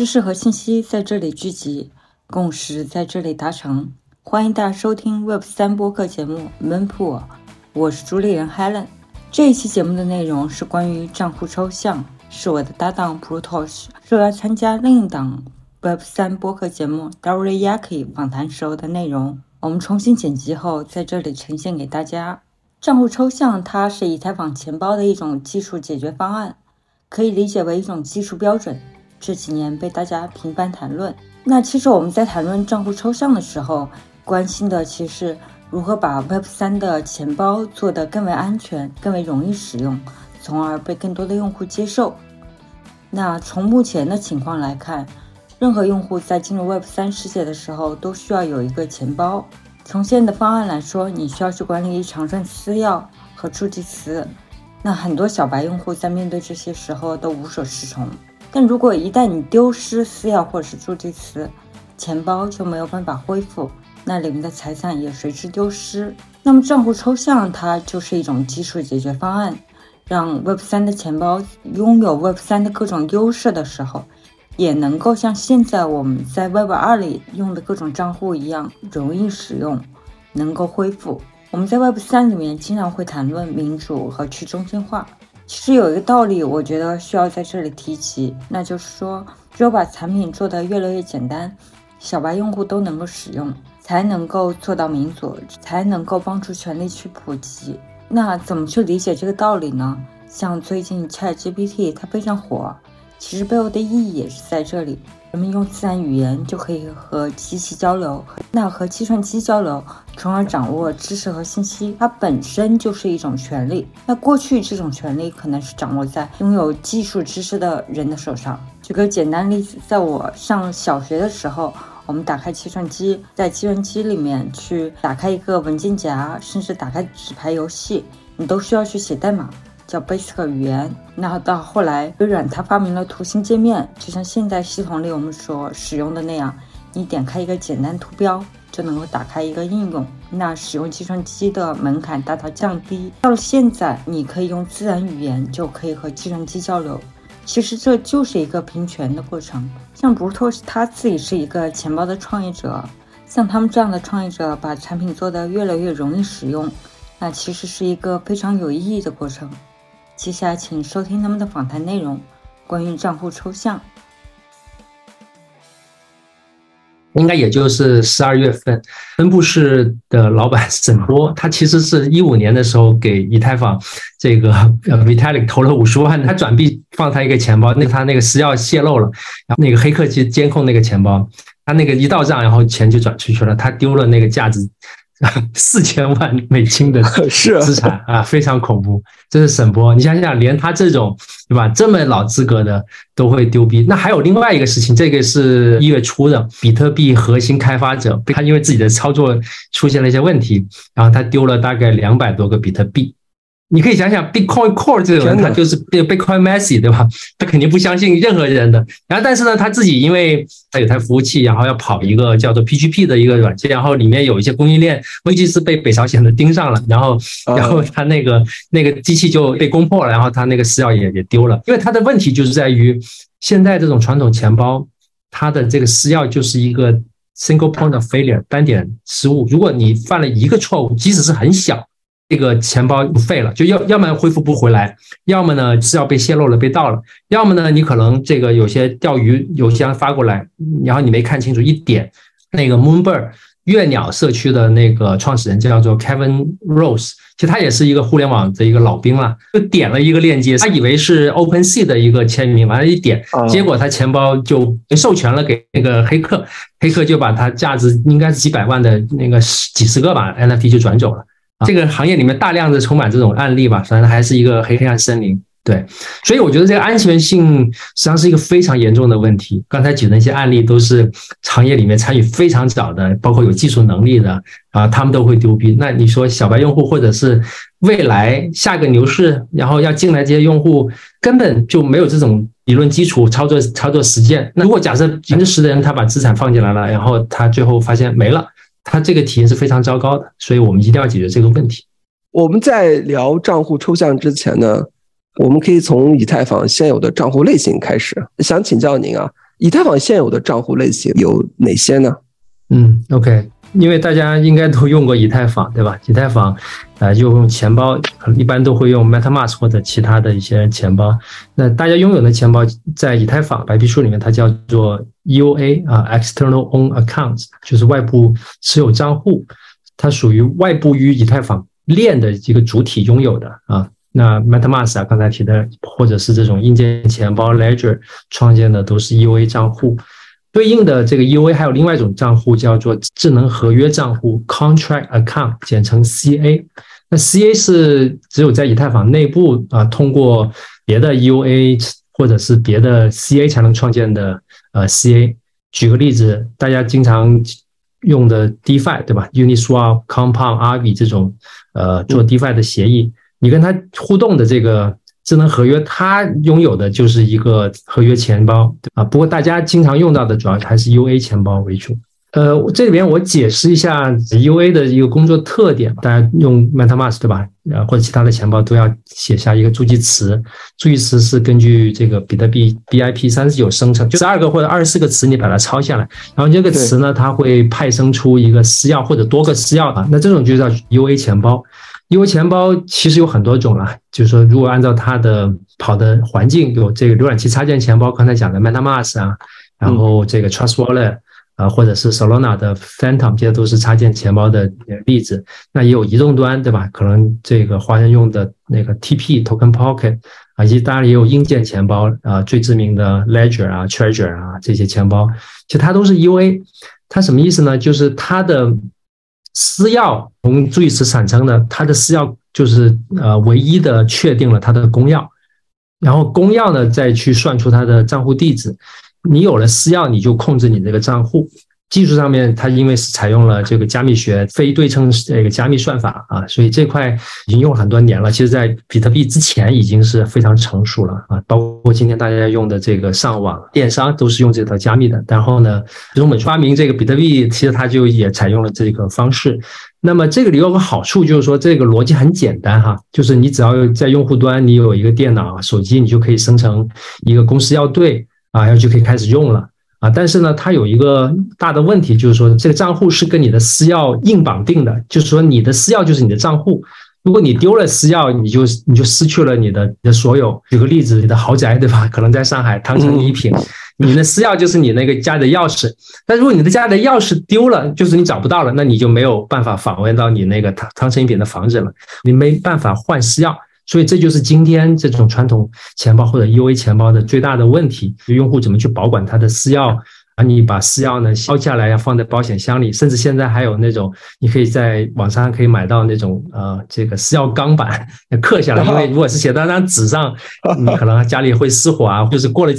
知识和信息在这里聚集，共识在这里达成。欢迎大家收听 Web 三播客节目 Moonpool，我是主理人 Helen。这一期节目的内容是关于账户抽象，是我的搭档 Protosh 说要参加另一档 Web 三播客节目 Doriyaki 访谈时候的内容。我们重新剪辑后，在这里呈现给大家。账户抽象，它是以太坊钱包的一种技术解决方案，可以理解为一种技术标准。这几年被大家频繁谈论。那其实我们在谈论账户抽象的时候，关心的其实如何把 Web 三的钱包做得更为安全、更为容易使用，从而被更多的用户接受。那从目前的情况来看，任何用户在进入 Web 三世界的时候，都需要有一个钱包。从现在的方案来说，你需要去管理一长串私钥和助记词。那很多小白用户在面对这些时候都无所适从。但如果一旦你丢失私钥或者是助记词，钱包就没有办法恢复，那里面的财产也随之丢失。那么账户抽象它就是一种技术解决方案，让 Web 三的钱包拥有 Web 三的各种优势的时候。也能够像现在我们在 Web 二里用的各种账户一样容易使用，能够恢复。我们在 Web 三里面经常会谈论民主和去中心化。其实有一个道理，我觉得需要在这里提及，那就是说，只有把产品做得越来越简单，小白用户都能够使用，才能够做到民主，才能够帮助权力去普及。那怎么去理解这个道理呢？像最近 ChatGPT 它非常火。其实背后的意义也是在这里，人们用自然语言就可以和机器交流，那和计算机交流，从而掌握知识和信息，它本身就是一种权利。那过去这种权利可能是掌握在拥有技术知识的人的手上。举个简单例子，在我上小学的时候，我们打开计算机，在计算机里面去打开一个文件夹，甚至打开纸牌游戏，你都需要去写代码。叫 Basic 语言，那到后来，微软它发明了图形界面，就像现在系统里我们所使用的那样，你点开一个简单图标就能够打开一个应用，那使用计算机的门槛大大降低。到了现在，你可以用自然语言就可以和计算机交流，其实这就是一个平权的过程。像布特他自己是一个钱包的创业者，像他们这样的创业者把产品做得越来越容易使用，那其实是一个非常有意义的过程。接下来，请收听他们的访谈内容，关于账户抽象。应该也就是十二月份，分布式的老板沈波，他其实是一五年的时候给以太坊这个呃 Vitalik 投了五十万，他转币放他一个钱包，那他那个私钥泄露了，然后那个黑客去监控那个钱包，他那个一到账，然后钱就转出去了，他丢了那个价值。四千万美金的 资产啊，非常恐怖。这是沈波，你想想，连他这种对吧，这么老资格的都会丢币。那还有另外一个事情，这个是一月初的，比特币核心开发者他因为自己的操作出现了一些问题，然后他丢了大概两百多个比特币。你可以想想，Bitcoin Core 这种人，他就是 Bitcoin Messi，对吧？他肯定不相信任何人的。然后，但是呢，他自己因为他有台服务器，然后要跑一个叫做 PGP 的一个软件，然后里面有一些供应链危机是被北朝鲜的盯上了，然后，然后他那个那个机器就被攻破了，然后他那个私钥也也丢了。因为他的问题就是在于，现在这种传统钱包，它的这个私钥就是一个 single point of failure 单点失误。如果你犯了一个错误，即使是很小。这个钱包废了，就要要么恢复不回来，要么呢是要被泄露了被盗了，要么呢你可能这个有些钓鱼邮箱发过来，然后你没看清楚，一点那个 Moonbird 月鸟社区的那个创始人叫做 Kevin Rose，其实他也是一个互联网的一个老兵了，就点了一个链接，他以为是 OpenSea 的一个签名，完了，一点，结果他钱包就授权了给那个黑客，黑客就把他价值应该是几百万的那个几十个吧 NFT 就转走了。这个行业里面大量的充满这种案例吧，反正还是一个黑黑暗森林。对，所以我觉得这个安全性实际上是一个非常严重的问题。刚才举的那些案例都是行业里面参与非常早的，包括有技术能力的啊，他们都会丢币。那你说小白用户或者是未来下个牛市，然后要进来这些用户，根本就没有这种理论基础、操作操作实践。那如果假设百分之十的人他把资产放进来了，然后他最后发现没了。它这个体验是非常糟糕的，所以我们一定要解决这个问题。我们在聊账户抽象之前呢，我们可以从以太坊现有的账户类型开始。想请教您啊，以太坊现有的账户类型有哪些呢？嗯，OK，因为大家应该都用过以太坊，对吧？以太坊，呃，就用钱包，一般都会用 MetaMask 或者其他的一些钱包。那大家拥有的钱包在以太坊白皮书里面，它叫做 EOA 啊，External Own Accounts，就是外部持有账户，它属于外部于以太坊链的一个主体拥有的啊。那 MetaMask 啊，刚才提的，或者是这种硬件钱包 Ledger 创建的都是 EOA 账户。对应的这个 EOA 还有另外一种账户叫做智能合约账户 （Contract Account），简称 CA。那 CA 是只有在以太坊内部啊，通过别的 EOA 或者是别的 CA 才能创建的呃 CA。举个例子，大家经常用的 DeFi 对吧？Uniswap、Compound、Arby 这种呃做 DeFi 的协议，你跟它互动的这个。智能合约，它拥有的就是一个合约钱包对啊。不过大家经常用到的主要还是 UA 钱包为主。呃，这里边我解释一下 UA 的一个工作特点。大家用 MetaMask 对吧？呃，或者其他的钱包都要写下一个助记词。助记词是根据这个比特币 BIP 三十九生成，就十二个或者二十四个词，你把它抄下来，然后这个词呢，它会派生出一个私钥或者多个私钥啊。那这种就叫 UA 钱包。U 钱包其实有很多种了，就是说，如果按照它的跑的环境，有这个浏览器插件钱包，刚才讲的 MetaMask 啊，然后这个 Trust Wallet 啊，或者是 Solana 的 Phantom，这些都是插件钱包的例子。那也有移动端，对吧？可能这个华人用的那个 TP Token Pocket 啊，以及当然也有硬件钱包啊，最知名的 Ledger 啊、Treasure 啊这些钱包，其实它都是 UA。它什么意思呢？就是它的。私钥从注意词产生的，它的私钥就是呃唯一的确定了它的公钥，然后公钥呢再去算出它的账户地址。你有了私钥，你就控制你这个账户。技术上面，它因为是采用了这个加密学非对称这个加密算法啊，所以这块已经用了很多年了。其实，在比特币之前已经是非常成熟了啊，包括今天大家用的这个上网电商都是用这套加密的。然后呢，从我们发明这个比特币，其实它就也采用了这个方式。那么这个里有个好处，就是说这个逻辑很简单哈，就是你只要在用户端你有一个电脑、手机，你就可以生成一个公司要对啊，然后就可以开始用了。啊，但是呢，它有一个大的问题，就是说这个账户是跟你的私钥硬绑定的，就是说你的私钥就是你的账户，如果你丢了私钥，你就你就失去了你的你的所有。举个例子，你的豪宅对吧？可能在上海汤臣一品，你的私钥就是你那个家的钥匙，但如果你的家的钥匙丢了，就是你找不到了，那你就没有办法访问到你那个汤汤臣一品的房子了，你没办法换私钥。所以这就是今天这种传统钱包或者 U A 钱包的最大的问题，用户怎么去保管他的私钥？啊你把私钥呢敲下来，要放在保险箱里，甚至现在还有那种，你可以在网上可以买到那种呃，这个私钥钢板刻下来。因为如果是写在张纸上，你可能家里会失火啊，就是过了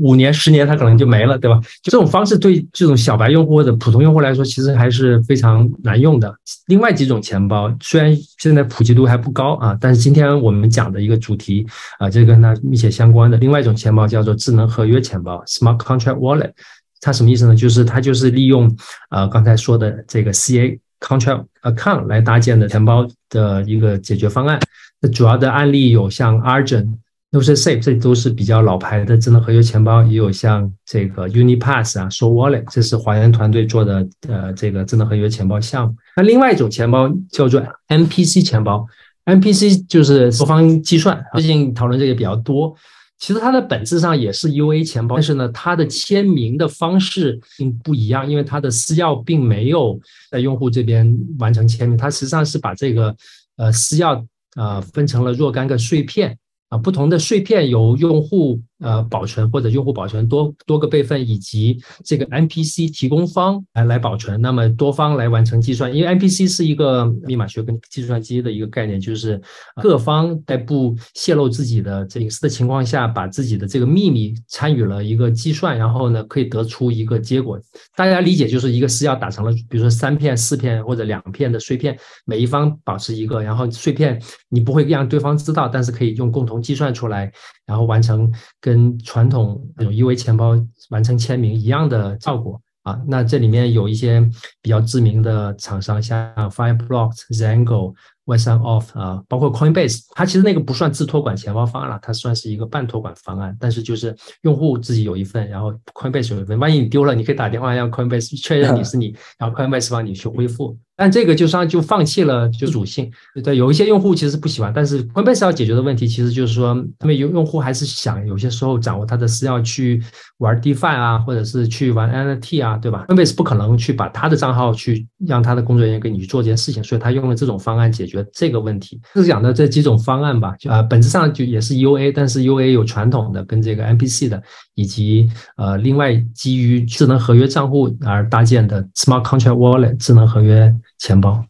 五年、十年，它可能就没了，对吧？这种方式对这种小白用户或者普通用户来说，其实还是非常难用的。另外几种钱包虽然现在普及度还不高啊，但是今天我们讲的一个主题啊，这跟它密切相关的另外一种钱包叫做智能合约钱包 （Smart Contract Wallet）。它什么意思呢？就是它就是利用呃刚才说的这个 C A Contract Account 来搭建的钱包的一个解决方案。那主要的案例有像 Argent、n o s a f e 这都是比较老牌的智能合约钱包，也有像这个 Unipass 啊、SoWallet，这是华研团队做的呃这个智能合约钱包项目。那另外一种钱包叫做 MPC 钱包，MPC 就是多方计算，最近讨论这个比较多。其实它的本质上也是 U A 钱包，但是呢，它的签名的方式并不一样，因为它的私钥并没有在用户这边完成签名，它实际上是把这个呃私钥呃分成了若干个碎片。啊，不同的碎片由用户呃保存或者用户保存多多个备份，以及这个 MPC 提供方来来保存，那么多方来完成计算。因为 MPC 是一个密码学跟计算机的一个概念，就是各方在不泄露自己的隐私的情况下，把自己的这个秘密参与了一个计算，然后呢可以得出一个结果。大家理解就是一个私钥打成了，比如说三片、四片或者两片的碎片，每一方保持一个，然后碎片你不会让对方知道，但是可以用共同。计算出来，然后完成跟传统那种 U A 钱包完成签名一样的效果啊。那这里面有一些比较知名的厂商，像 Fireblocks、Zango、Western Off 啊，包括 Coinbase，它其实那个不算自托管钱包方案了，它算是一个半托管方案。但是就是用户自己有一份，然后 Coinbase 有一份，万一你丢了，你可以打电话让 Coinbase 确认你是你，然后 Coinbase 帮你去恢复。但这个就上就放弃了就主性，对，有一些用户其实不喜欢，但是 Coinbase 要解决的问题其实就是说，他们用用户还是想有些时候掌握他的私钥去玩 DeFi 啊，或者是去玩 NFT 啊，对吧？Coinbase 不可能去把他的账号去让他的工作人员给你去做这件事情，所以他用了这种方案解决这个问题。是讲的这几种方案吧，就啊，本质上就也是 UA，但是 UA 有传统的跟这个 MPC 的，以及呃另外基于智能合约账户而搭建的 Smart Contract Wallet 智能合约。钱包。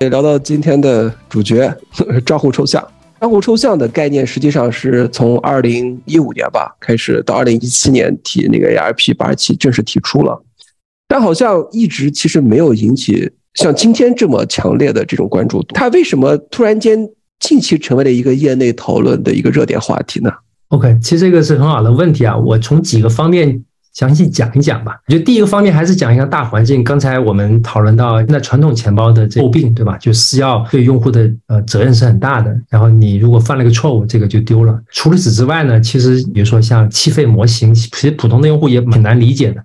也聊到今天的主角 账户抽象。账户抽象的概念实际上是从二零一五年吧开始，到二零一七年提那个 ARP 八十七正式提出了，但好像一直其实没有引起。像今天这么强烈的这种关注度，它为什么突然间近期成为了一个业内讨论的一个热点话题呢？OK，其实这个是很好的问题啊，我从几个方面详细讲一讲吧。我觉得第一个方面还是讲一下大环境。刚才我们讨论到那传统钱包的这诟病，对吧？就私钥对用户的呃责任是很大的，然后你如果犯了个错误，这个就丢了。除了此之外呢，其实比如说像气费模型，其实普通的用户也很难理解的。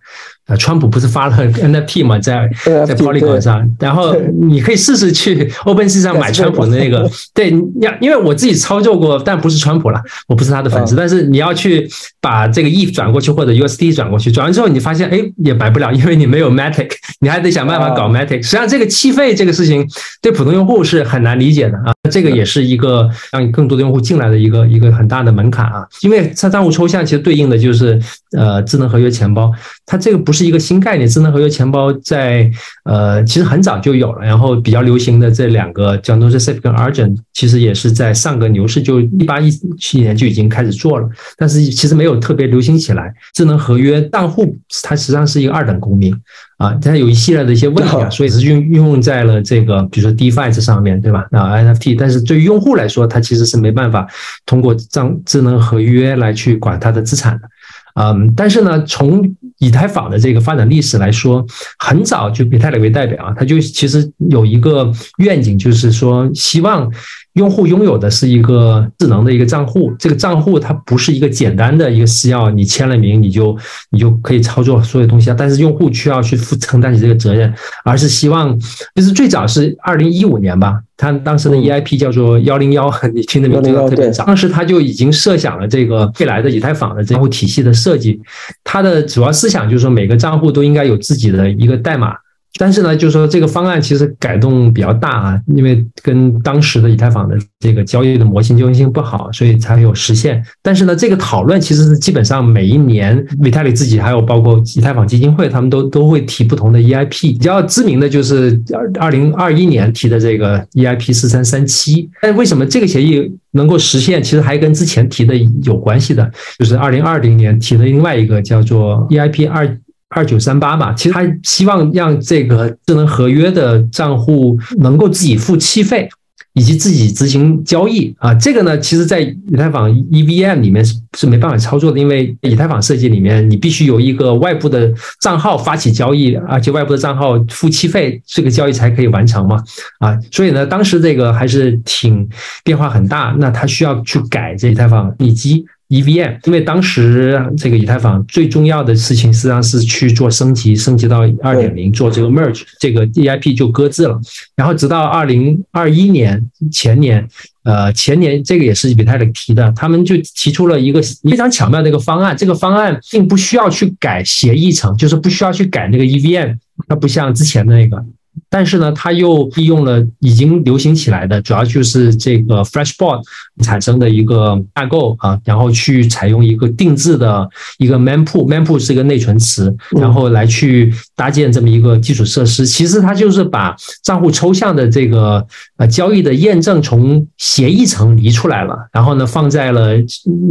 呃，川普不是发了 NFT 嘛，在在 Polygon 上，然后你可以试试去 OpenSea 上买川普的那个，对，要因为我自己操作过，但不是川普了，我不是他的粉丝，但是你要去把这个 ETH 转过去或者 USD 转过去，转完之后你发现，哎，也买不了，因为你没有 Matic，你还得想办法搞 Matic。实际上这个气费这个事情对普通用户是很难理解的啊，这个也是一个让更多的用户进来的一个一个很大的门槛啊，因为它账户抽象其实对应的就是呃智能合约钱包，它这个不是。一个新概念，智能合约钱包在呃其实很早就有了，然后比较流行的这两个叫 n o s e s a f e 跟 Argent，其实也是在上个牛市就一八一七年就已经开始做了，但是其实没有特别流行起来。智能合约账户它实际上是一个二等公民啊，它有一系列的一些问题啊，所以是运运用在了这个比如说 DeFi 这上面对吧？啊 NFT，但是对于用户来说，它其实是没办法通过账智能合约来去管它的资产的。嗯，但是呢，从以太坊的这个发展历史来说，很早就以太坊为代表啊，它就其实有一个愿景，就是说希望。用户拥有的是一个智能的一个账户，这个账户它不是一个简单的一个私钥，你签了名你就你就可以操作所有东西啊。但是用户需要去负承担起这个责任，而是希望就是最早是二零一五年吧，他当时的 EIP 叫做幺零幺，你听的名字特别早。当时他就已经设想了这个未来的以太坊的账户体系的设计，它的主要思想就是说每个账户都应该有自己的一个代码。但是呢，就是说这个方案其实改动比较大啊，因为跟当时的以太坊的这个交易的模型交易性不好，所以才有实现。但是呢，这个讨论其实是基本上每一年维泰里自己还有包括以太坊基金会，他们都都会提不同的 EIP。比较知名的就是二二零二一年提的这个 EIP 四三三七。但为什么这个协议能够实现？其实还跟之前提的有关系的，就是二零二零年提的另外一个叫做 EIP 二。二九三八吧，其实他希望让这个智能合约的账户能够自己付气费，以及自己执行交易啊。这个呢，其实在以太坊 EVM 里面是是没办法操作的，因为以太坊设计里面，你必须有一个外部的账号发起交易，而且外部的账号付气费，这个交易才可以完成嘛啊。所以呢，当时这个还是挺变化很大，那他需要去改这以太坊以及。EVM，因为当时这个以太坊最重要的事情实际上是去做升级，升级到二点零做这个 merge，这个 EIP 就搁置了。然后直到二零二一年前年，呃前年这个也是比泰勒提的，他们就提出了一个非常巧妙的一个方案。这个方案并不需要去改协议层，就是不需要去改那个 EVM，它不像之前的那个。但是呢，它又利用了已经流行起来的，主要就是这个 Flashboard 产生的一个架构啊，然后去采用一个定制的一个 Mempool，Mempool 是一个内存池，然后来去搭建这么一个基础设施。其实它就是把账户抽象的这个呃交易的验证从协议层离出来了，然后呢放在了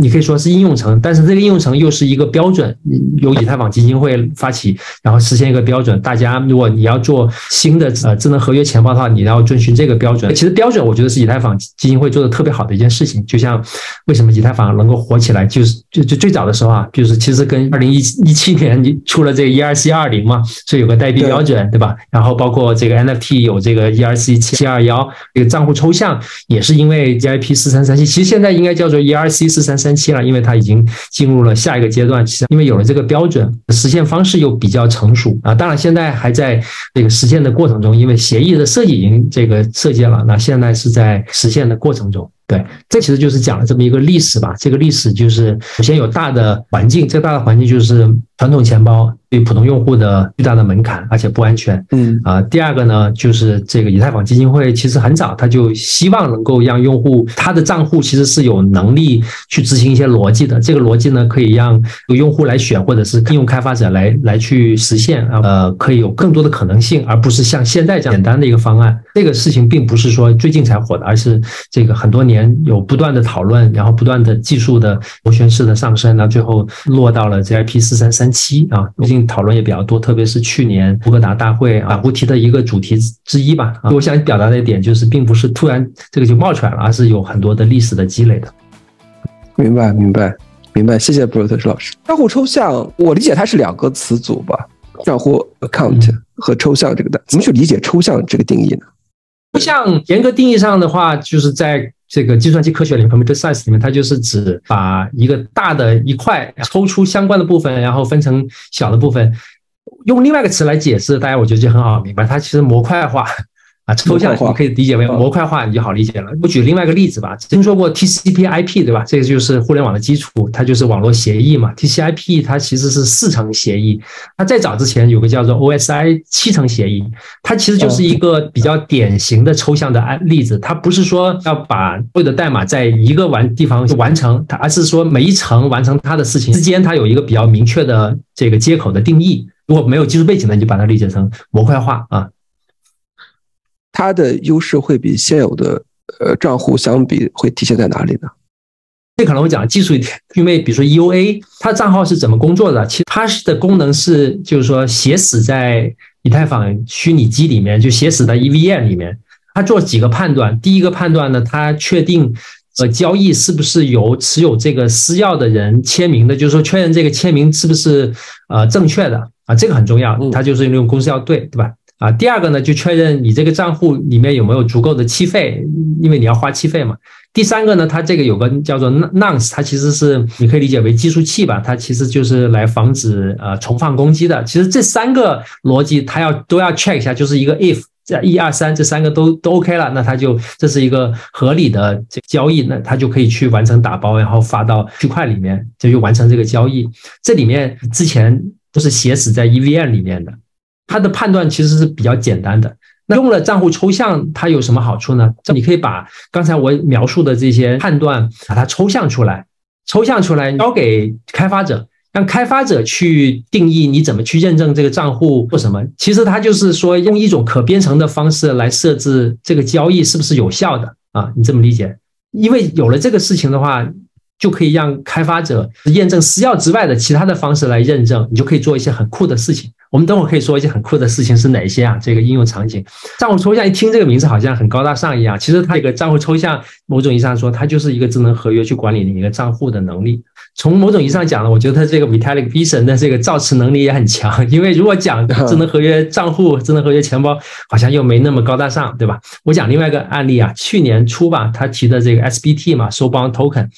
你可以说是应用层，但是这个应用层又是一个标准，由以太坊基金会发起，然后实现一个标准。大家如果你要做新的呃智能合约钱包的话，你要遵循这个标准。其实标准我觉得是以太坊基金会做的特别好的一件事情。就像为什么以太坊能够火起来，就是就就最早的时候啊，就是其实跟二零一一七年你出了这个 ERC 二零嘛，所以有个代币标准，对吧？然后包括这个 NFT 有这个 ERC 七二幺，这个账户抽象也是因为 GIP 四三三七，其实现在应该叫做 ERC 四三三七了，因为它已经进入了下一个阶段。其实因为有了这个标准，实现方式又比较成熟啊。当然现在还在这个实现的过程中，因为协议的设计已经这个设计了，那现在是在实现的过程中。对，这其实就是讲了这么一个历史吧。这个历史就是首先有大的环境，这个大的环境就是传统钱包。对普通用户的巨大的门槛，而且不安全。嗯啊，第二个呢，就是这个以太坊基金会其实很早他就希望能够让用户他的账户其实是有能力去执行一些逻辑的。这个逻辑呢，可以让用户来选，或者是应用开发者来来去实现啊，呃，可以有更多的可能性，而不是像现在这样简单的一个方案。这个事情并不是说最近才火的，而是这个很多年有不断的讨论，然后不断的技术的螺旋式的上升，那最后落到了 ZIP 四三三七啊，最近。讨论也比较多，特别是去年博格达大会啊，胡提的一个主题之一吧。啊我想表达的一点就是，并不是突然这个就冒出来了，而是有很多的历史的积累的。明白，明白，明白。谢谢布鲁特斯老师。账户抽象，我理解它是两个词组吧？账户 account 和抽象这个的，怎么去理解抽象这个定义呢？抽象严格定义上的话，就是在。这个计算机科学里面，computer science 里面，它就是指把一个大的一块抽出相关的部分，然后分成小的部分，用另外一个词来解释，大家我觉得就很好明白，它其实模块化。啊，抽象你可以理解为模块化，你就好理解了。我举另外一个例子吧，听说过 TCP/IP 对吧？这个就是互联网的基础，它就是网络协议嘛。TCP/IP 它其实是四层协议，它在早之前有个叫做 OSI 七层协议，它其实就是一个比较典型的抽象的案例子。它不是说要把所有的代码在一个完地方完成，它而是说每一层完成它的事情之间，它有一个比较明确的这个接口的定义。如果没有技术背景的，你就把它理解成模块化啊。它的优势会比现有的呃账户相比会体现在哪里呢？这可能我讲技术一点，因为比如说 EUA，它账号是怎么工作的？其实它的功能是就是说写死在以太坊虚拟机里面，就写死在 EVM 里面。它做几个判断，第一个判断呢，它确定呃交易是不是由持有这个私钥的人签名的，就是说确认这个签名是不是呃正确的啊，这个很重要。它就是用公司要对，对吧？啊，第二个呢，就确认你这个账户里面有没有足够的气费，因为你要花气费嘛。第三个呢，它这个有个叫做 nonce，它其实是你可以理解为计数器吧，它其实就是来防止呃重放攻击的。其实这三个逻辑它要都要 check 一下，就是一个 if 这一二三这三个都都 OK 了，那它就这是一个合理的这交易，那它就可以去完成打包，然后发到区块里面，就就完成这个交易。这里面之前都是写死在 EVM 里面的。它的判断其实是比较简单的。那用了账户抽象，它有什么好处呢？你可以把刚才我描述的这些判断，把它抽象出来，抽象出来交给开发者，让开发者去定义你怎么去认证这个账户做什么。其实它就是说用一种可编程的方式来设置这个交易是不是有效的啊？你这么理解？因为有了这个事情的话，就可以让开发者验证私钥之外的其他的方式来认证，你就可以做一些很酷的事情。我们等会可以说一些很酷的事情是哪些啊？这个应用场景，账户抽象一听这个名字好像很高大上一样，其实它这个账户抽象，某种意义上说，它就是一个智能合约去管理你一个账户的能力。从某种意义上讲呢，我觉得它这个 Vitalik Buterin 的这个造词能力也很强，因为如果讲智能合约账户、智能合约钱包，好像又没那么高大上，对吧？我讲另外一个案例啊，去年初吧，他提的这个 SBT 嘛，收帮 Token。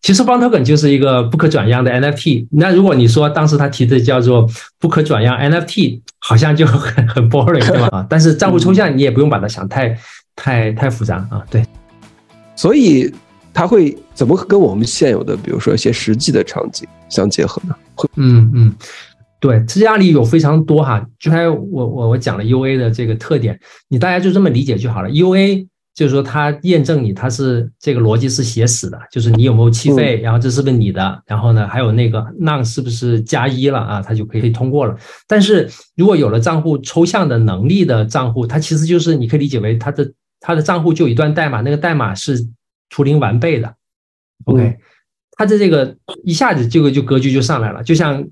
其实方 token 就是一个不可转让的 NFT。那如果你说当时他提的叫做不可转让 NFT，好像就很很 boring，对吧？但是账户抽象你也不用把它想太太太复杂啊。对，所以它会怎么跟我们现有的，比如说一些实际的场景相结合呢？会，嗯嗯，对，这些案例有非常多哈。就才我我我讲了 UA 的这个特点，你大家就这么理解就好了。UA。就是说，它验证你，它是这个逻辑是写死的，就是你有没有气费，然后这是不是你的，然后呢，还有那个 none 是不是加一了啊，它就可以通过了。但是如果有了账户抽象的能力的账户，它其实就是你可以理解为它的它的账户就一段代码，那个代码是图灵完备的。OK，它的这个一下子这个就格局就上来了，就像。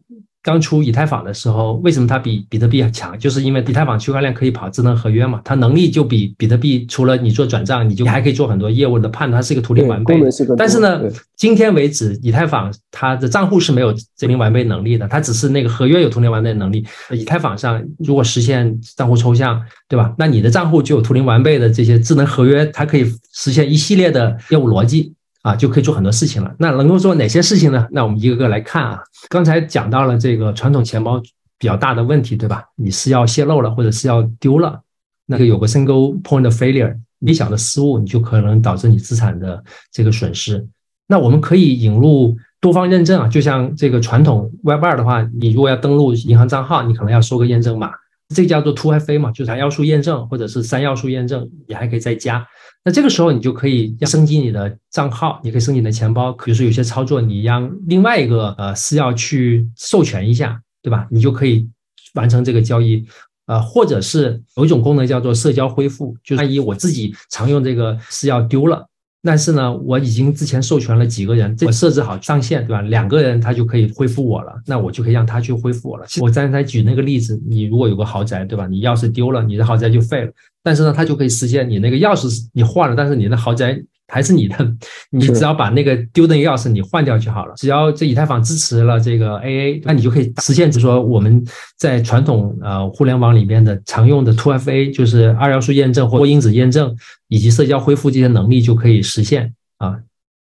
刚出以太坊的时候，为什么它比比特币要强？就是因为以太坊区块链可以跑智能合约嘛，它能力就比比特币除了你做转账，你就还可以做很多业务的判断，它是一个图灵完备。但是呢，今天为止，以太坊它的账户是没有图灵完备能力的，它只是那个合约有图灵完备能力。以太坊上如果实现账户抽象，对吧？那你的账户就有图灵完备的这些智能合约，它可以实现一系列的业务逻辑。啊，就可以做很多事情了。那能够做哪些事情呢？那我们一个个来看啊。刚才讲到了这个传统钱包比较大的问题，对吧？你是要泄露了，或者是要丢了，那个有个 single point of failure，微小的失误，你就可能导致你资产的这个损失。那我们可以引入多方认证啊，就像这个传统 Web 二的话，你如果要登录银行账号，你可能要收个验证码，这叫做 Two FA 嘛，就是要素验证或者是三要素验证，你还可以再加。那这个时候你就可以升级你的账号，你可以升级你的钱包。比如说有些操作你让另外一个呃私钥去授权一下，对吧？你就可以完成这个交易。呃，或者是有一种功能叫做社交恢复，就万一我自己常用这个私钥丢了。但是呢，我已经之前授权了几个人，我设置好上限，对吧？两个人他就可以恢复我了，那我就可以让他去恢复我了。我刚才举那个例子，你如果有个豪宅，对吧？你钥匙丢了，你的豪宅就废了。但是呢，它就可以实现你那个钥匙你换了，但是你的豪宅。还是你的，你只要把那个丢的那个钥匙你换掉就好了。只要这以太坊支持了这个 AA，那你就可以实现，就是说我们在传统呃互联网里面的常用的 2FA，就是二要素验证或多因子验证以及社交恢复这些能力就可以实现啊。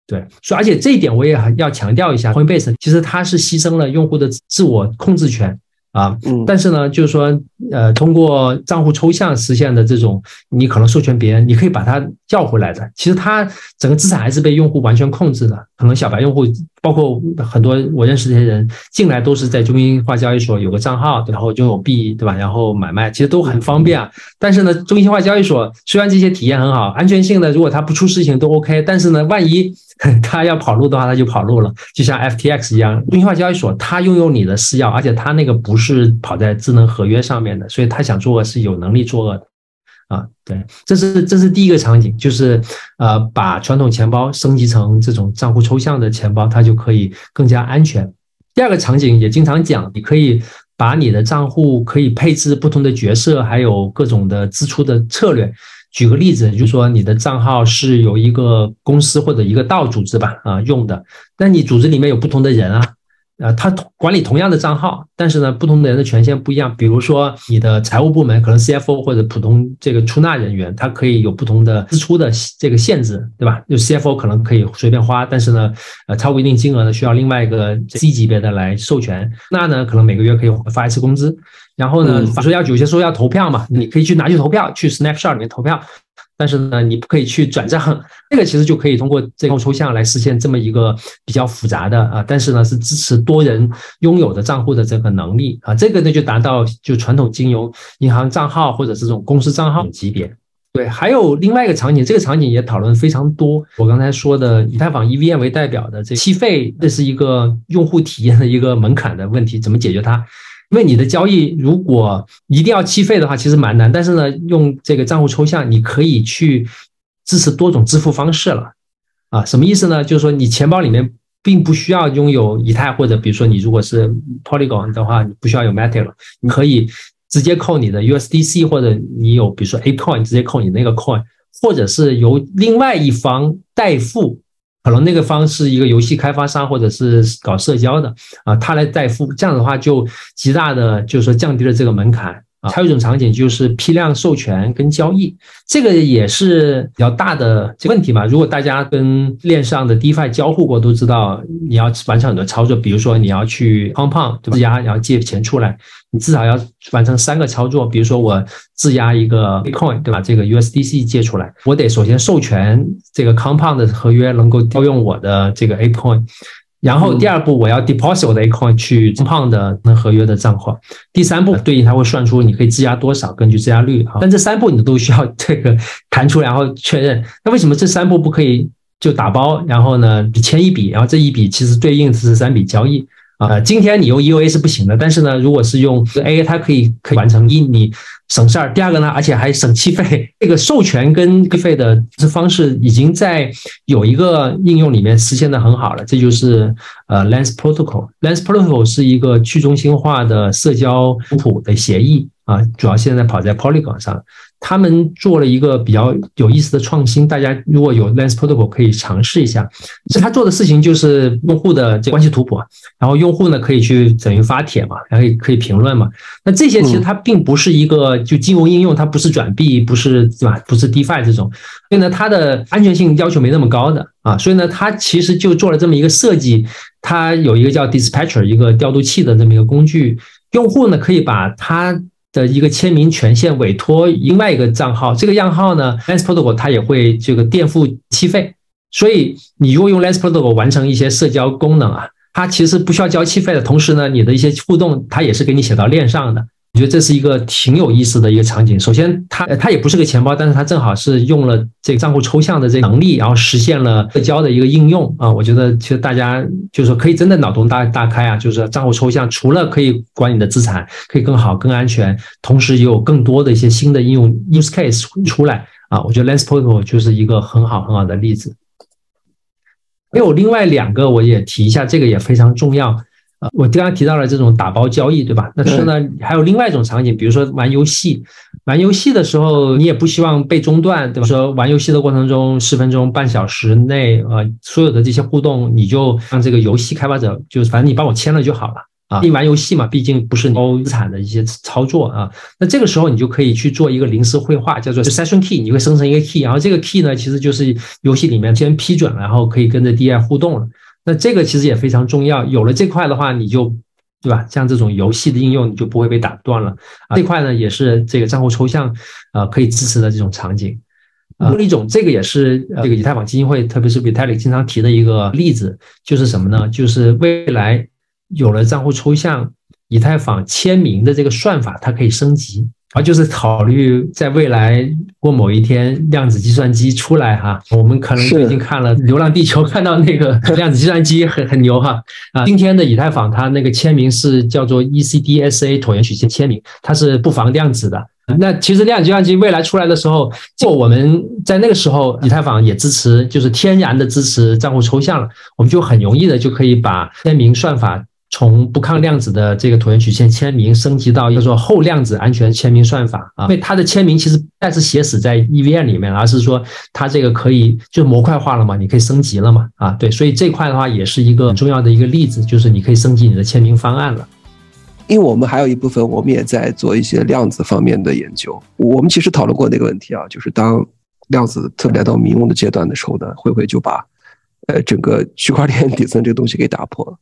对，所以而且这一点我也要强调一下，Coinbase 其实它是牺牲了用户的自我控制权。啊，但是呢，就是说，呃，通过账户抽象实现的这种，你可能授权别人，你可以把它叫回来的。其实它整个资产还是被用户完全控制的。可能小白用户，包括很多我认识这些人进来都是在中心化交易所有个账号，然后就有币，对吧？然后买卖其实都很方便啊。但是呢，中心化交易所虽然这些体验很好，安全性呢如果它不出事情都 OK，但是呢，万一。他要跑路的话，他就跑路了，就像 FTX 一样，中心化交易所，他拥有你的私钥，而且他那个不是跑在智能合约上面的，所以他想作恶是有能力作恶的啊。对，这是这是第一个场景，就是呃，把传统钱包升级成这种账户抽象的钱包，它就可以更加安全。第二个场景也经常讲，你可以把你的账户可以配置不同的角色，还有各种的支出的策略。举个例子，就是说你的账号是由一个公司或者一个道组织吧啊用的，那你组织里面有不同的人啊。啊，他管理同样的账号，但是呢，不同的人的权限不一样。比如说，你的财务部门可能 CFO 或者普通这个出纳人员，他可以有不同的支出的这个限制，对吧？就 CFO 可能可以随便花，但是呢，呃，超过一定金额呢，需要另外一个 C 级别的来授权。那呢，可能每个月可以发一次工资。然后呢，说要有些时候要投票嘛，你可以去拿去投票，去 Snapshot 里面投票。但是呢，你不可以去转账，这个其实就可以通过这个抽象来实现这么一个比较复杂的啊，但是呢是支持多人拥有的账户的这个能力啊，这个呢就达到就传统金融银行账号或者这种公司账号级别。对，还有另外一个场景，这个场景也讨论非常多。我刚才说的以太坊 EVM 为代表的这期费，这是一个用户体验的一个门槛的问题，怎么解决它？因为你的交易如果一定要计费的话，其实蛮难。但是呢，用这个账户抽象，你可以去支持多种支付方式了。啊，什么意思呢？就是说你钱包里面并不需要拥有以太，或者比如说你如果是 Polygon 的话，你不需要有 Matic 了，你可以直接扣你的 USDC，或者你有比如说 A Coin，直接扣你那个 Coin，或者是由另外一方代付。可能那个方是一个游戏开发商或者是搞社交的啊，他来代付，这样的话就极大的就是说降低了这个门槛。还有一种场景就是批量授权跟交易，这个也是比较大的问题嘛。如果大家跟链上的 DeFi 交互过，都知道你要完成很多操作，比如说你要去 Compound 质押，然后借钱出来。你至少要完成三个操作，比如说我质押一个 Bitcoin，对吧？这个 USDC 借出来，我得首先授权这个 Compound 的合约能够调用我的这个 A Coin，然后第二步我要 deposit 我的 A Coin 去 Compound 的那合约的账户，第三步对应它会算出你可以质押多少，根据质押率啊。但这三步你都需要这个弹出，然后确认。那为什么这三步不可以就打包？然后呢，签一笔，然后这一笔其实对应的是三笔交易。啊，今天你用 EUA 是不行的，但是呢，如果是用 A，它可以可以完成一你省事儿，第二个呢，而且还省气费。这个授权跟计费的这方式已经在有一个应用里面实现的很好了，这就是呃 Lens Protocol。Lens Protocol 是一个去中心化的社交图谱的协议啊，主要现在跑在 Polygon 上。他们做了一个比较有意思的创新，大家如果有 Lens Protocol 可以尝试一下。是他做的事情就是用户的这关系图谱，然后用户呢可以去等于发帖嘛，然后可以评论嘛。那这些其实它并不是一个就金融应用，它不是转币，不是对吧？不是 DeFi 这种，所以呢它的安全性要求没那么高的啊。所以呢它其实就做了这么一个设计，它有一个叫 Dispatcher 一个调度器的这么一个工具，用户呢可以把它。的一个签名权限委托另外一个账号，这个账号呢，Lens Protocol 它也会这个垫付期费，所以你如果用 Lens Protocol 完成一些社交功能啊，它其实不需要交期费的，同时呢，你的一些互动它也是给你写到链上的。我觉得这是一个挺有意思的一个场景。首先，它它也不是个钱包，但是它正好是用了这个账户抽象的这个能力，然后实现了社交的一个应用啊。我觉得其实大家就是说可以真的脑洞大大开啊，就是账户抽象除了可以管你的资产，可以更好、更安全，同时也有更多的一些新的应用 use case 出来啊。我觉得 Lens Protocol 就是一个很好很好的例子。还有另外两个，我也提一下，这个也非常重要。我刚刚提到了这种打包交易，对吧？但是呢，还有另外一种场景，比如说玩游戏，玩游戏的时候你也不希望被中断，对吧？说玩游戏的过程中，十分钟、半小时内，呃，所有的这些互动，你就让这个游戏开发者，就是反正你帮我签了就好了啊。你玩游戏嘛，毕竟不是高资产的一些操作啊。那这个时候你就可以去做一个临时绘画，叫做 session key，你会生成一个 key，然后这个 key 呢，其实就是游戏里面先批准了，然后可以跟着 DI 互动了。那这个其实也非常重要，有了这块的话，你就，对吧？像这种游戏的应用，你就不会被打断了啊。这块呢，也是这个账户抽象，呃，可以支持的这种场景。另一种，这个也是这个以太坊基金会，特别是 Vitalik 经常提的一个例子，就是什么呢？就是未来有了账户抽象，以太坊签名的这个算法，它可以升级。啊，就是考虑在未来过某一天量子计算机出来哈，我们可能最近看了《流浪地球》，看到那个 量子计算机很很牛哈啊。今天的以太坊它那个签名是叫做 ECDSA 椭圆曲线签名，它是不防量子的。那其实量子计算机未来出来的时候，就我们在那个时候，以太坊也支持，就是天然的支持账户抽象了，我们就很容易的就可以把签名算法。从不抗量子的这个椭圆曲线签名升级到叫做后量子安全签名算法啊，因为它的签名其实不再次写死在 EVM 里面，而是说它这个可以就模块化了嘛，你可以升级了嘛啊，对，所以这块的话也是一个很重要的一个例子，就是你可以升级你的签名方案了。因为我们还有一部分，我们也在做一些量子方面的研究。我们其实讨论过那个问题啊，就是当量子特别到民用的阶段的时候呢，会不会就把呃整个区块链底层这个东西给打破了？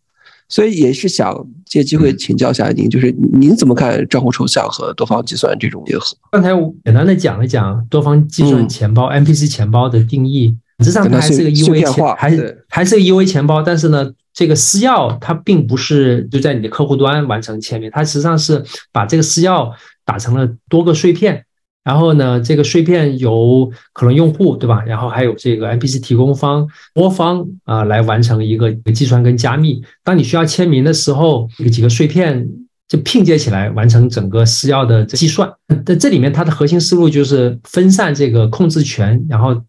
所以也是想借机会请教一下您，就是您怎么看账户抽象和多方计算这种结合？刚才我简单的讲了讲多方计算钱包 MPC 钱包的定义，实际上它还是个 EUA 钱，还是还是个 EUA 钱包，但是呢，这个私钥它并不是就在你的客户端完成签名，它实际上是把这个私钥打成了多个碎片。然后呢，这个碎片由可能用户对吧？然后还有这个 MPC 提供方多方啊来完成一个计算跟加密。当你需要签名的时候，这几个碎片就拼接起来完成整个私钥的计算。在这里面，它的核心思路就是分散这个控制权，然后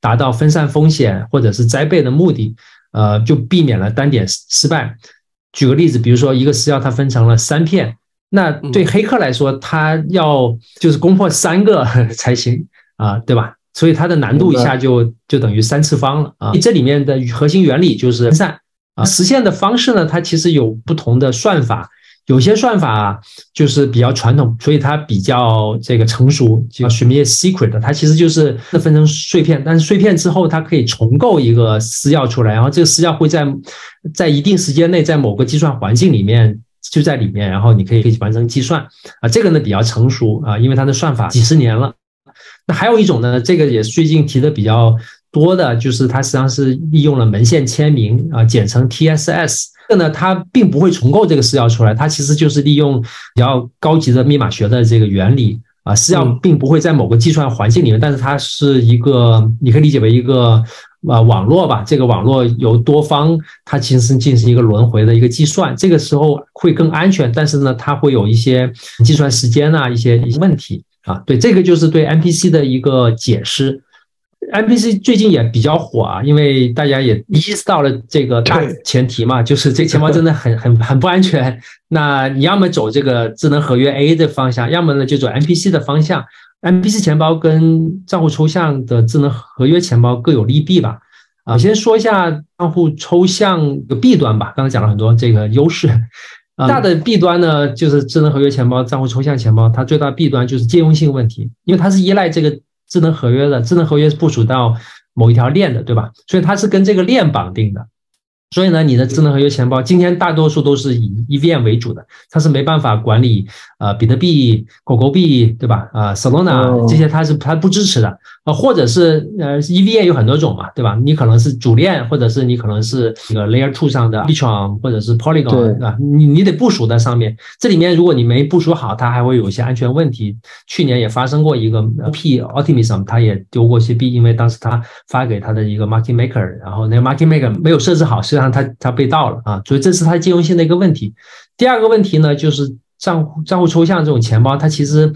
达到分散风险或者是栽备的目的。呃，就避免了单点失败。举个例子，比如说一个私钥它分成了三片。那对黑客来说，他要就是攻破三个 才行啊，对吧？所以它的难度一下就就等于三次方了啊。这里面的核心原理就是分散啊，实现的方式呢，它其实有不同的算法，有些算法就是比较传统，所以它比较这个成熟，叫 Schmidt secret，它其实就是分成碎片，但是碎片之后它可以重构一个私钥出来，然后这个私钥会在在一定时间内在某个计算环境里面。就在里面，然后你可以可以完成计算啊，这个呢比较成熟啊，因为它的算法几十年了。那还有一种呢，这个也最近提的比较多的，就是它实际上是利用了门线签名啊，简称 TSS。这个呢，它并不会重构这个私钥出来，它其实就是利用比较高级的密码学的这个原理啊，私钥并不会在某个计算环境里面，但是它是一个，你可以理解为一个啊网络吧，这个网络由多方它其实进行一个轮回的一个计算，这个时候会更安全，但是呢，它会有一些计算时间啊一些一些问题啊。对，这个就是对 MPC 的一个解释。MPC 最近也比较火啊，因为大家也意识到了这个大前提嘛，就是这钱包真的很 很很不安全。那你要么走这个智能合约 A 的方向，要么呢就走 MPC 的方向。MPC 钱包跟账户抽象的智能合约钱包各有利弊吧。啊，先说一下账户抽象的弊端吧。刚才讲了很多这个优势，大的弊端呢就是智能合约钱包、账户抽象钱包，它最大弊端就是借用性问题，因为它是依赖这个智能合约的，智能合约是部署到某一条链的，对吧？所以它是跟这个链绑定的。所以呢，你的智能合约钱包今天大多数都是以 EVM 为主的，它是没办法管理呃比特币、狗狗币，对吧？啊，Solana 这些它是它不支持的啊，或者是呃 EVM 有很多种嘛，对吧？你可能是主链，或者是你可能是这个 Layer Two 上的 Arbitrum 或者是 Polygon，对吧？你你得部署在上面，这里面如果你没部署好，它还会有一些安全问题。去年也发生过一个 P Optimism，它也丢过一些币，因为当时它发给它的一个 Market Maker，然后那个 Market Maker 没有设置好，实际上。让他他被盗了啊，所以这是它兼容性的一个问题。第二个问题呢，就是账户账户抽象这种钱包，它其实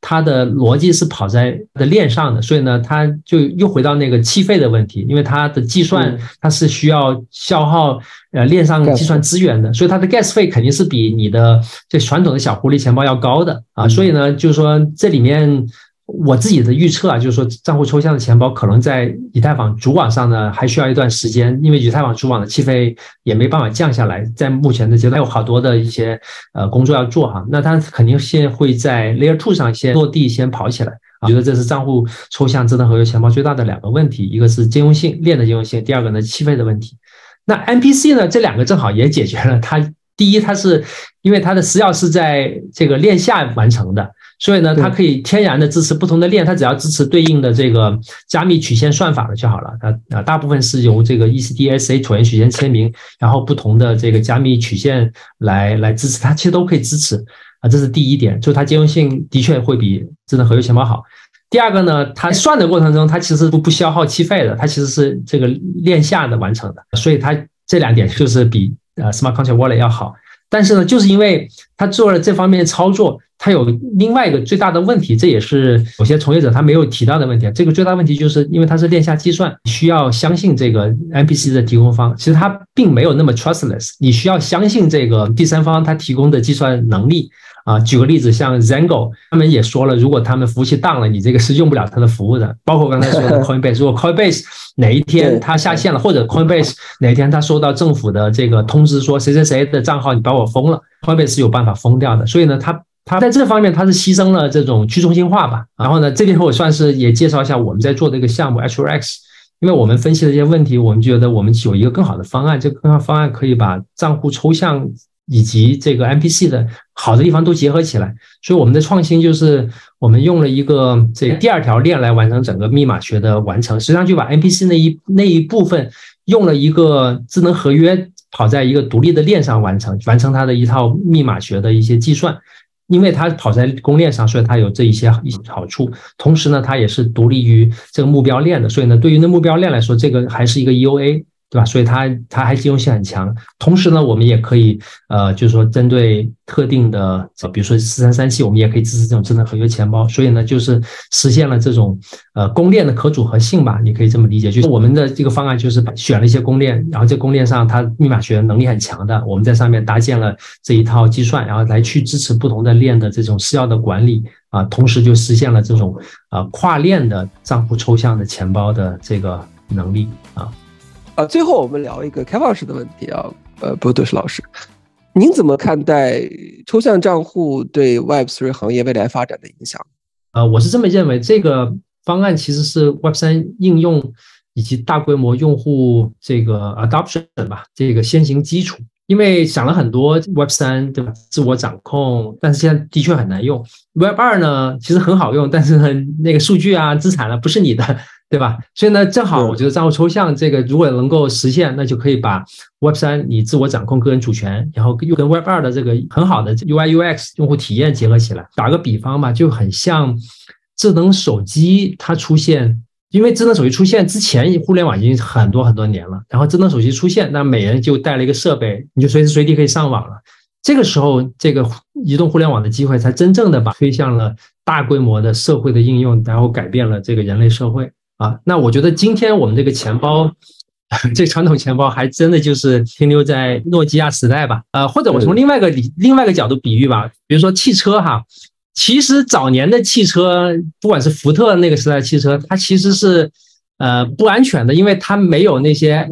它的逻辑是跑在的链上的，所以呢，它就又回到那个气费的问题，因为它的计算它是需要消耗呃链上计算资源的，所以它的 gas 费肯定是比你的这传统的小狐狸钱包要高的啊，所以呢，就是说这里面。我自己的预测啊，就是说账户抽象的钱包可能在以太坊主网上呢，还需要一段时间，因为以太坊主网的气费也没办法降下来，在目前的阶段还有好多的一些呃工作要做哈。那它肯定先会在 Layer Two 上先落地，先跑起来。我觉得这是账户抽象智能合约钱包最大的两个问题，一个是兼容性链的兼容性，第二个呢气费的问题。那 MPC 呢，这两个正好也解决了。它第一，它是因为它的私钥是在这个链下完成的。所以呢，它可以天然的支持不同的链，它只要支持对应的这个加密曲线算法的就好了。它啊，大部分是由这个 ECDSA 椭圆曲线签名，然后不同的这个加密曲线来来支持，它其实都可以支持啊。这是第一点，就它兼容性的确会比智能合约钱包好。第二个呢，它算的过程中，它其实不不消耗气费的，它其实是这个链下的完成的，所以它这两点就是比呃 Smart Contract Wallet 要好。但是呢，就是因为它做了这方面的操作。它有另外一个最大的问题，这也是有些从业者他没有提到的问题。这个最大问题就是因为它是链下计算，需要相信这个 MPC 的提供方，其实它并没有那么 trustless。你需要相信这个第三方他提供的计算能力啊。举个例子，像 Zango 他们也说了，如果他们服务器当了，你这个是用不了他的服务的。包括刚才说的 Coinbase，如果 Coinbase 哪一天它下线了，或者 Coinbase 哪一天它收到政府的这个通知说谁谁谁的账号你把我封了，Coinbase 是有办法封掉的。所以呢，它它在这方面，它是牺牲了这种去中心化吧。然后呢，这边我算是也介绍一下我们在做的一个项目 HRX，因为我们分析了这些问题，我们觉得我们有一个更好的方案。这个更好方案可以把账户抽象以及这个 MPC 的好的地方都结合起来。所以我们的创新就是我们用了一个这第二条链来完成整个密码学的完成，实际上就把 MPC 那一那一部分用了一个智能合约跑在一个独立的链上完成，完成它的一套密码学的一些计算。因为它跑在公链上，所以它有这一些一些好处。同时呢，它也是独立于这个目标链的，所以呢，对于那目标链来说，这个还是一个 EOA。对吧？所以它它还兼容性很强。同时呢，我们也可以呃，就是说针对特定的，比如说四三三七，我们也可以支持这种智能合约钱包。所以呢，就是实现了这种呃公链的可组合性吧，你可以这么理解。就是我们的这个方案就是选了一些公链，然后这公链上它密码学能力很强的，我们在上面搭建了这一套计算，然后来去支持不同的链的这种私钥的管理啊，同时就实现了这种呃跨链的账户抽象的钱包的这个能力啊。最后我们聊一个开放式的问题啊，呃，波德士老师，您怎么看待抽象账户对 Web3 行业未来发展的影响？呃，我是这么认为，这个方案其实是 Web3 应用以及大规模用户这个 adoption 吧，这个先行基础。因为想了很多 Web 三，对吧？自我掌控，但是现在的确很难用。Web 二呢，其实很好用，但是呢，那个数据啊、资产啊，不是你的，对吧？所以呢，正好我觉得账户抽象这个，如果能够实现，那就可以把 Web 三你自我掌控个人主权，然后又跟 Web 二的这个很好的 UI UX 用户体验结合起来。打个比方吧，就很像智能手机它出现。因为智能手机出现之前，互联网已经很多很多年了。然后智能手机出现，那每人就带了一个设备，你就随时随地可以上网了。这个时候，这个移动互联网的机会才真正的把推向了大规模的社会的应用，然后改变了这个人类社会啊。那我觉得今天我们这个钱包，这传统钱包还真的就是停留在诺基亚时代吧？呃，或者我从另外一个另外一个角度比喻吧，比如说汽车哈。其实早年的汽车，不管是福特那个时代汽车，它其实是呃不安全的，因为它没有那些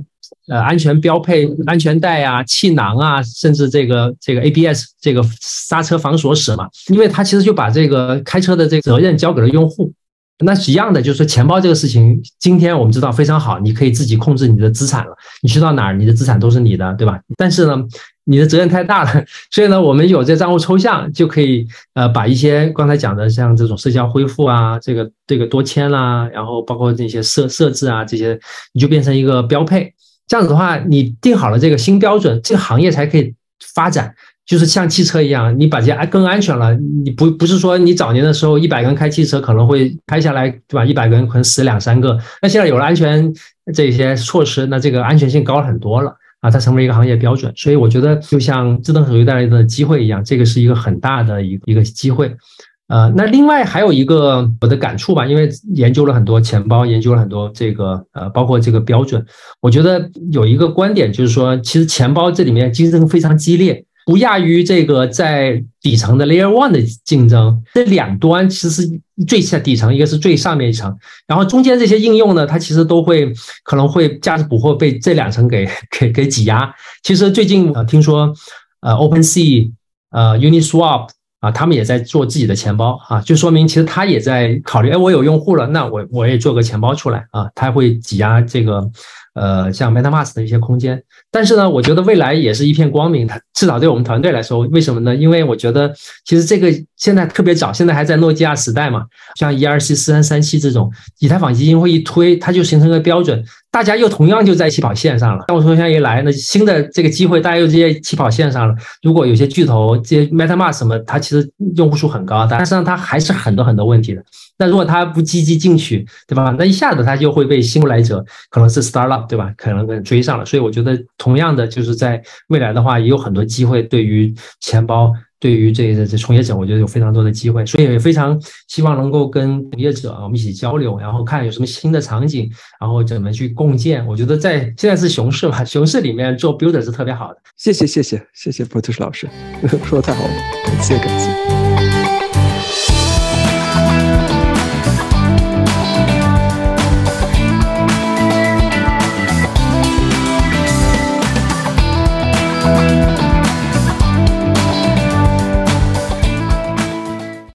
呃安全标配、安全带啊、气囊啊，甚至这个这个 ABS 这个刹车防锁死嘛。因为它其实就把这个开车的这个责任交给了用户。那是一样的，就是说钱包这个事情，今天我们知道非常好，你可以自己控制你的资产了，你去到哪儿，你的资产都是你的，对吧？但是呢。你的责任太大了，所以呢，我们有这账户抽象就可以，呃，把一些刚才讲的像这种社交恢复啊，这个这个多签啦，然后包括这些设设置啊，这些你就变成一个标配。这样子的话，你定好了这个新标准，这个行业才可以发展。就是像汽车一样，你把这安更安全了，你不不是说你早年的时候一百个人开汽车可能会开下来，对吧？一百个人可能死两三个，那现在有了安全这些措施，那这个安全性高了很多了。啊，它成为一个行业标准，所以我觉得就像智能手机带来的机会一样，这个是一个很大的一一个机会。呃，那另外还有一个我的感触吧，因为研究了很多钱包，研究了很多这个呃，包括这个标准，我觉得有一个观点就是说，其实钱包这里面竞争非常激烈。不亚于这个在底层的 Layer One 的竞争，这两端其实是最下底层，一个是最上面一层，然后中间这些应用呢，它其实都会可能会价值捕获被这两层给给给挤压。其实最近呃听说呃 OpenSea 呃 Uniswap 啊，他们也在做自己的钱包啊，就说明其实他也在考虑，哎，我有用户了，那我我也做个钱包出来啊，他会挤压这个。呃，像 MetaMask 的一些空间，但是呢，我觉得未来也是一片光明。它至少对我们团队来说，为什么呢？因为我觉得其实这个现在特别早，现在还在诺基亚时代嘛。像 ERC 四三三七这种以太坊基金会一推，它就形成个标准，大家又同样就在起跑线上了。当我说像一来，那新的这个机会，大家又直接起跑线上了。如果有些巨头，这些 MetaMask 什么，它其实用户数很高，但实际上它还是很多很多问题的。那如果他不积极进取，对吧？那一下子他就会被新来者，可能是 startup，对吧？可能跟追上了。所以我觉得，同样的，就是在未来的话，也有很多机会。对于钱包，对于这这这从业者，我觉得有非常多的机会。所以也非常希望能够跟从业者我们一起交流，然后看有什么新的场景，然后怎么去共建。我觉得在现在是熊市嘛，熊市里面做 builder 是特别好的。谢谢谢谢谢谢 Brutus 老师，说的太好了，感谢感谢。